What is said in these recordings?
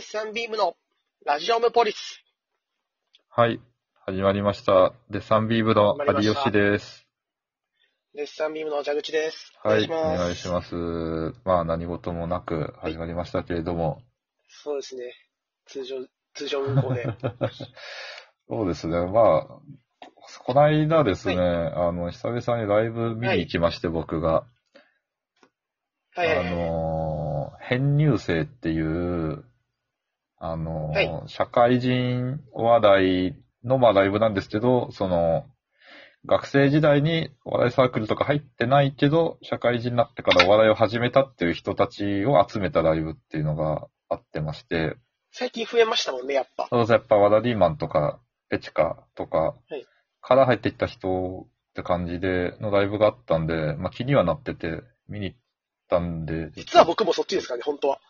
デッサンビームのラジオムポリス。はい。始まりました。デッサンビームの有吉です。デッサンビームの蛇口です。おはい。お願いします。まあ、何事もなく始まりましたけれども。そうですね。通常、通常運行で。そうですね。まあ、この間ですね、あの、久々にライブ見に行きまして、僕が。はいはいはい。あの、編入生っていう、あの、はい。社会人お笑いの、まあ、ライブなんですけど、その、学生時代にお笑いサークルとか入ってないけど、社会人になってからお笑いを始めたっていう人たちを集めたライブっていうのがあってまして、最近増えましたもんね、やっぱ。そうそうやっぱワラリーマンとか、ペチカとかはい。から入ってきた人って感じでのライブがあったんで、まあ気にはなってて見に行ったんで、実は僕もそっちですからね、本当は。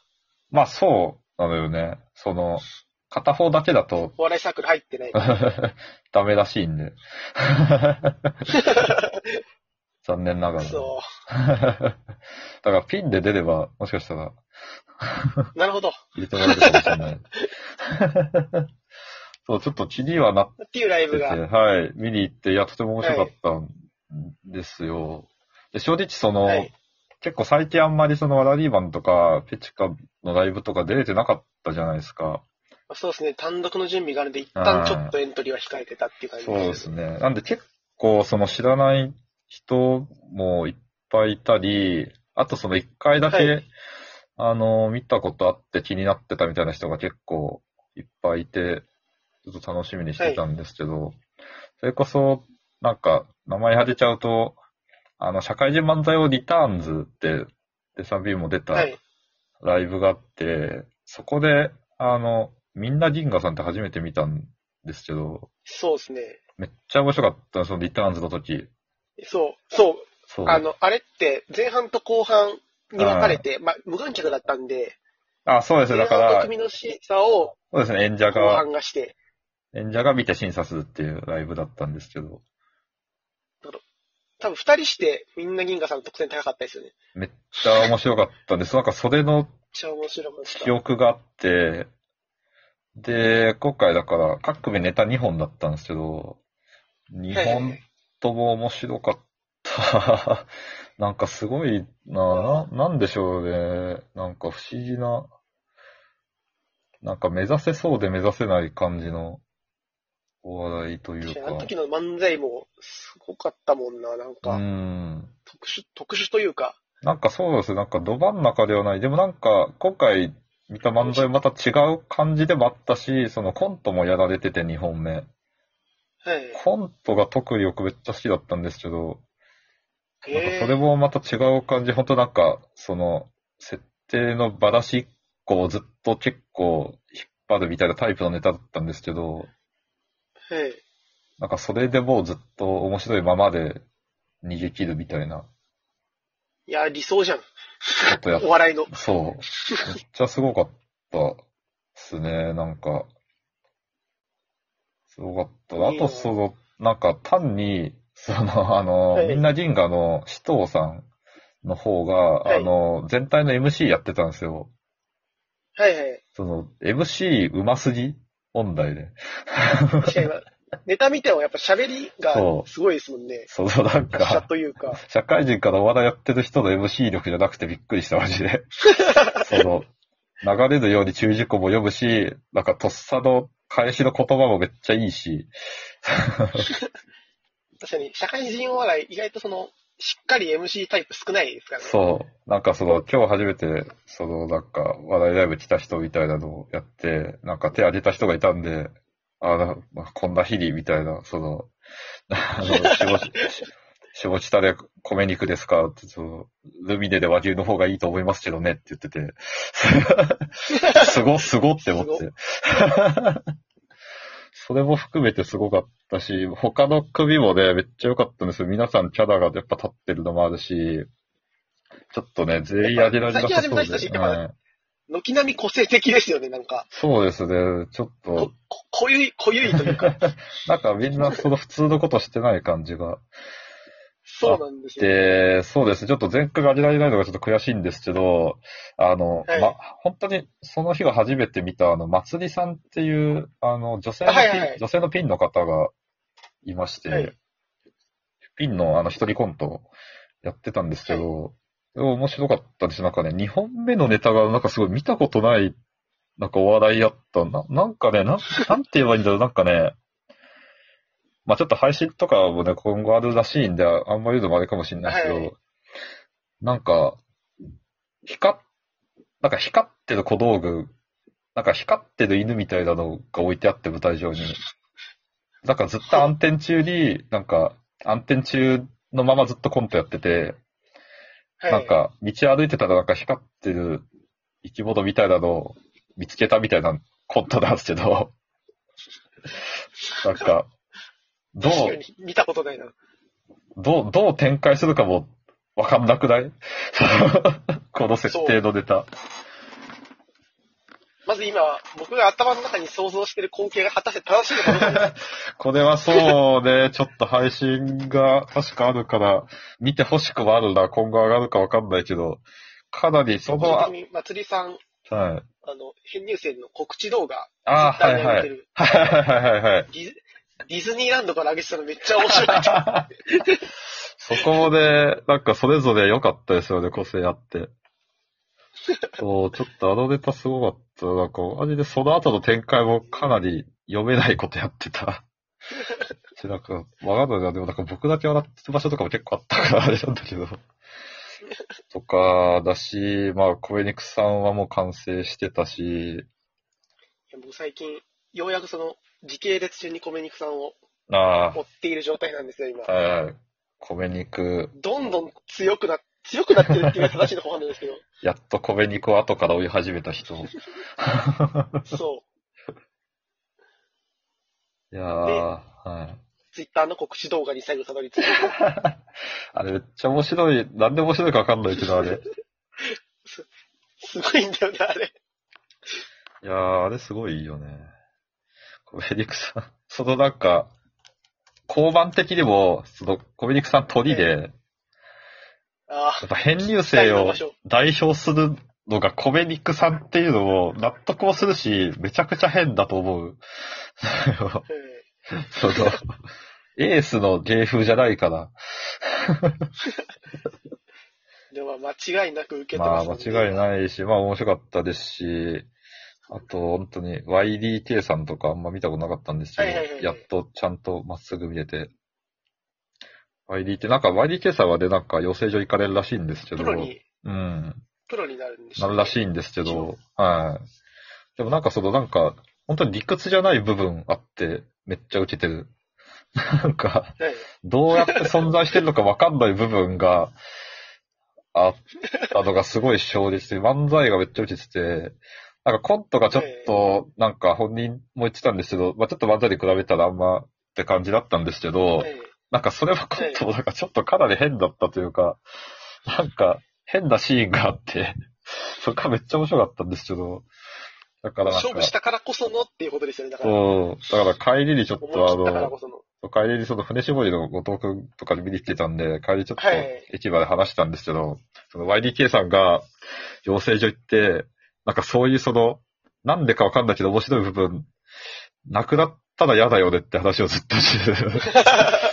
まあそうなのよね。その、片方だけだとお笑いサークル入ってない。ダメらしいんで。残念ながら。そ だからピンで出れば、もしかしたらう。なるほど。入れてもらえるかもしれない。そう、ちょっと気にはなっっていうライブてて、が。はい、見に行って、いや、とても面白かったんですよ。で正直その、はい結構最近あんまりそのワラリーマンとか、ペチカのライブとか出れてなかったじゃないですか。そうですね。単独の準備があるんで、一旦ちょっとエントリーは控えてたっていう感じそうですね。なんで結構その知らない人もいっぱいいたり、あとその一回だけ、はいあの、見たことあって気になってたみたいな人が結構いっぱいいて、ちょっと楽しみにしてたんですけど、それこそ、なんか、名前当てちゃうと、あの、社会人漫才をリターンズって、デサビーも出たはい。ライブがあって、そこで、あの、みんな銀河さんって初めて見たんですけど、そうですね。めっちゃ面白かった、そのリターンズの時。そう。そう。そう。あの、あれって前半と後半に分かれて、まあ、無観客だったんで、あ、そうですだから、組の審査をそうですね。演者後が、半がして、演者が見て審査するっていうライブだったんですけど、多分二人してみんな銀河さんの得点高かったですよね。めっちゃ面白かったんです。なんかそれの。記憶があって、で、今回だから、各組ネタ2本だったんですけど、2本とも面白かった。なんかすごいな、な、なんでしょうね。なんか不思議な、なんか目指せそうで目指せない感じのお笑いというか。あの時の漫才もすごかったもんな、なんうか、ん。特殊、特殊というか、なんかそうですね。なんかど真ん中ではない。でもなんか、今回見た漫才また違う感じでもあったし、そのコントもやられてて2本目。はい。コントが特によくめっちゃ好きだったんですけど、なんかへそれもまた違う感じ、本当なんか、その、設定のばらしっこをずっと結構引っ張るみたいなタイプのネタだったんですけど、ーはい。なんかそれでもうずっと面白いままで逃げ切るみたいないや、理想じゃん。やっお笑いの。そう。めっちゃすごかったっすね、なんか。すごかった。あと、その、なんか単に、その、あの、はいみんな銀河の紫藤さんの方が、はいあの、全体の MC やってたんですよ。はいはい。その、MC うますぎ問題で。確かに、ネタ見てもやっぱ喋りがそうすごいですもんね。その、なん達者か、というか。社会人からお笑いやってる人の MC 力じゃなくてびっくりした、マジで。その、流れるように注意事項も読むし、なんかとっさの返しの言葉もめっちゃいいし、確かに、社会人お笑い、意外とその、しっかり MC タイプ少ないですからね。そう、なんかその、今日初めて、その、なんか、笑いライブ来た人みたいなのをやって、なんか手挙げた人がいたんで、あなまあこんな日に、みたいな、その、あの、下地、下地タレ米肉ですか？って、その、ルミネで和牛の方がいいと思いますけどねって言ってて、すご、すごって思って。それも含めてすごかったし、他の組もね、めっちゃ良かったんですよ。皆さんキャラがやっぱ立ってるのもあるし、ちょっとね、全員上げられなさそうで、まだうん軒並み個性的ですよね、なんか。そうですね、ちょっことこ濃ゆい、濃ゆいというか。なんかみんなその普通のことしてない感じがそうなんですよ。で、そうですね。ちょっと前回が挙げられないのがちょっと悔しいんですけど、あの、はいま、本当にその日が初めて見た、あの、まつりさんっていう、あの、女性のはいはい女性のピンの方がいまして、はいピンのあの一人コントやってたんですけど、面白かったです。なんかね、2本目のネタがなんかすごい見たことない、なんかお笑いやった。ななんかね、なん、なんて言えばいいんだろう、なんかね、まあちょっと配信とかもね、今後あるらしいんで、あんまり言うのもあれかもしれないですけど、はいなんか、光っ、なんか光ってる小道具、なんか光ってる犬みたいなのが置いてあって舞台上に。なんかずっと暗転中に、なんか暗転中のままずっとコントやってて、はい。なんか道歩いてたらなんか光ってる生き物みたいなのを見つけたみたいなコントなんですけど、なんか、どう見たことないな。どう、どう展開するかもわかんなくない？この設定のネタ。まず今、僕が頭の中に想像してる光景が果たして正しいのかどう。これはそうね、ちょっと配信が確かあるから、見てほしくもあるな、今後上がるかわかんないけど、かなりその、あ本当に、まつりさん、はい。あの、編入生の告知動画、あー Twitter はいはいはいはいはいはい。ディズディズニーランドから上げてたのめっちゃ面白かった。そこもね、なんかそれぞれ良かったですよね、個性あって。そう、ちょっとあのネタすごかった。なんか、マジでその後の展開もかなり読めないことやってた。しなんか、わかんないな。でもなんか僕だけ笑ってる場所とかも結構あったからあれなんだけど。とか、だし、まあ、コメニクさんはもう完成してたし、いや僕最近、ようやくその、時系列順に米肉さんをあ追っている状態なんですよ、今あ、。はいはい。コメニク、どんどん強くな、強くなってるっていうのが正しいのかわかんないですけど、やっとコメニクを後から追い始めた人。いそやー、はい。う、ツイッターの告知動画に最後たどり着いて、あれめっちゃ面白い。なんで面白いかわかんないけど、あれ。すごいんだよね、あれ。いやー、あれすごいいいよね。コメニクさん。そのなんか、交番的にも、そのコメニクさん鳥で、あやっぱ編入あ、生を。代表するのがコメニクさんっていうのも納得もするし、めちゃくちゃ変だと思う。え その、エースの芸風じゃないから。え でもまあ間違いなく受けてまあます、間違いないし、まあ面白かったですし、あと本当に YDK さんとかあんま見たことなかったんですけはいはいはいはいど、やっとちゃんとまっすぐ見れて。YDK、なんか YDK さんはでなんか養成所行かれるらしいんですけど、プロに、うん、プロになるんでしょなるらしいんですけど、はい。でもなんかそのなんか、本当に理屈じゃない部分あって、めっちゃ受けてる。なんか、はい。どうやって存在してるのかわかんない部分があったのがすごい衝撃的で、漫才がめっちゃ受けてて、なんかコントがちょっと、なんか本人も言ってたんですけど、まあちょっと漫才で比べたらあんまって感じだったんですけど、ええなんかそれはコントもなんかちょっとかなり変だったというか、なんか変なシーンがあって、それがめっちゃ面白かったんですけど、だから勝負したからこそのっていうことですよね。だから、そう、だから帰りにちょっとあの。帰りにその船絞りの後藤くんとかで見に来てたんで、帰りちょっとはい駅まで話したんですけど、その YDK さんが養成所行って、なんかそういうその、なんでかわかんないけど面白い部分、なくなったら嫌だよねって話をずっとしてる。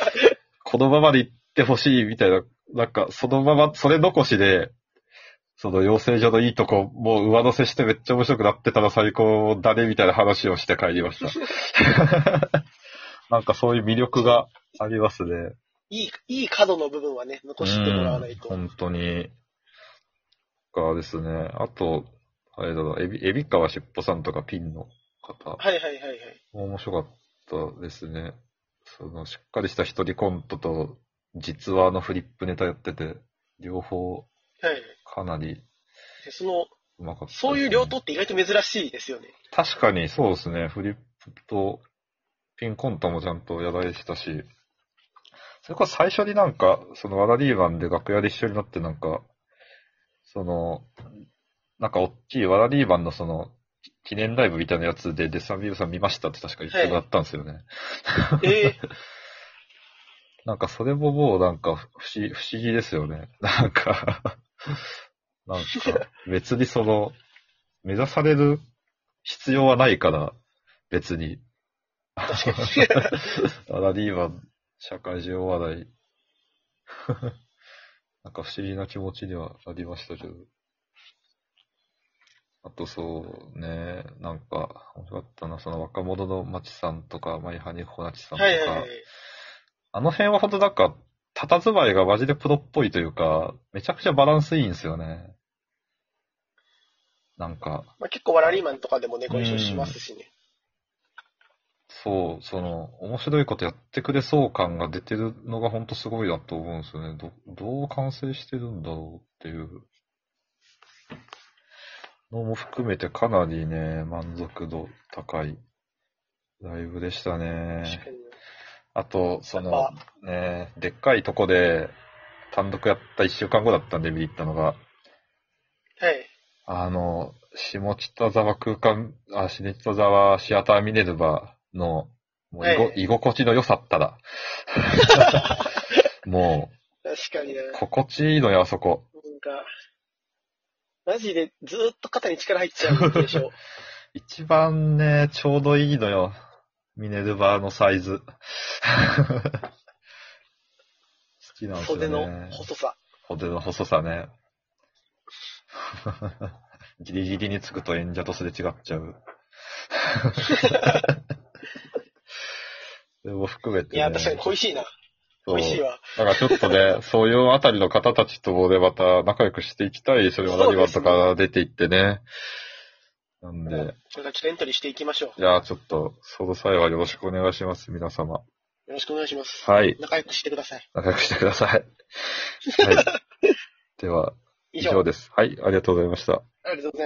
このままで行ってほしいみたいな、なんかそのまま、それ残しで、その養成所のいいとこ、もう上乗せしてめっちゃ面白くなってたら最高だねみたいな話をして帰りました。なんかそういう魅力がありますね。いい、いい角の部分はね、残してもらわないと。うん、本当に。がですね。あと、あれだな、エビ、エビ川しっぽさんとかピンの方はいはいはいはい。も面白かったですね。その、しっかりした一人コントと、実話のフリップネタやってて、両方はい。かなりでその、うまかったね、そういう両党って意外と珍しいですよね。確かにそうですね。フリップとピンコントもちゃんとやられてたし、それこそ最初になんか、そのワラリーマンで楽屋で一緒になってなんか、その、なんか大きいワラリーマンのその、記念ライブみたいなやつでデサンビームさん見ましたって確か言ってもらったんですよね。ええ なんかそれももうなんか不思不思議ですよね。なんか、なんか別にその、目指される必要はないから、別に。確かに。サ ラリーマン、社会人お笑い。なんか不思議な気持ちにはなりましたけど。あとそうね、なんか、面白かったな、その若者の町さんとか、マイハニコナチさんとか、はいはいはい。あの辺はほんとなんか、佇まいがマジでプロっぽいというか、めちゃくちゃバランスいいんですよね。なんか、まあ、結構ワラリーマンとかでもね、ご一緒しますしね。そう、その、面白いことやってくれそう感が出てるのがほんとすごいなと思うんですよね。ど、どう完成してるんだろうっていうのも含めてかなりね、満足度高いライブでしたね。あと、そのね、でっかいとこで単独やった一週間後だったんで見に行ったのが、はい。あの、下北沢空間、あ、下北沢シアターミネルヴァの、もうはい居心地の良さったら、も確かにな。う、心地いいのよ、あそこ。なんか、マジでずーっと肩に力入っちゃうでしょ。一番ね、ちょうどいいのよ。ミネルヴァのサイズ。好きなんですよね。袖の細さ。袖の細さね。ギリギリにつくと演者とすれ違っちゃう。でも含めて、ね。いや、確かに恋しいな。そう恋しいわ。だからちょっとね、そういうあたりの方たちとでまた仲良くしていきたい。そうですねワラリバンとか出ていってね。なんで、これからちょっとエントリーしていきましょう。いや、ちょっと、その際はよろしくお願いします、皆様。よろしくお願いします。はい。仲良くしてください。仲良くしてください。はい。では、以。上です。はい、ありがとうございました。ありがとうございます。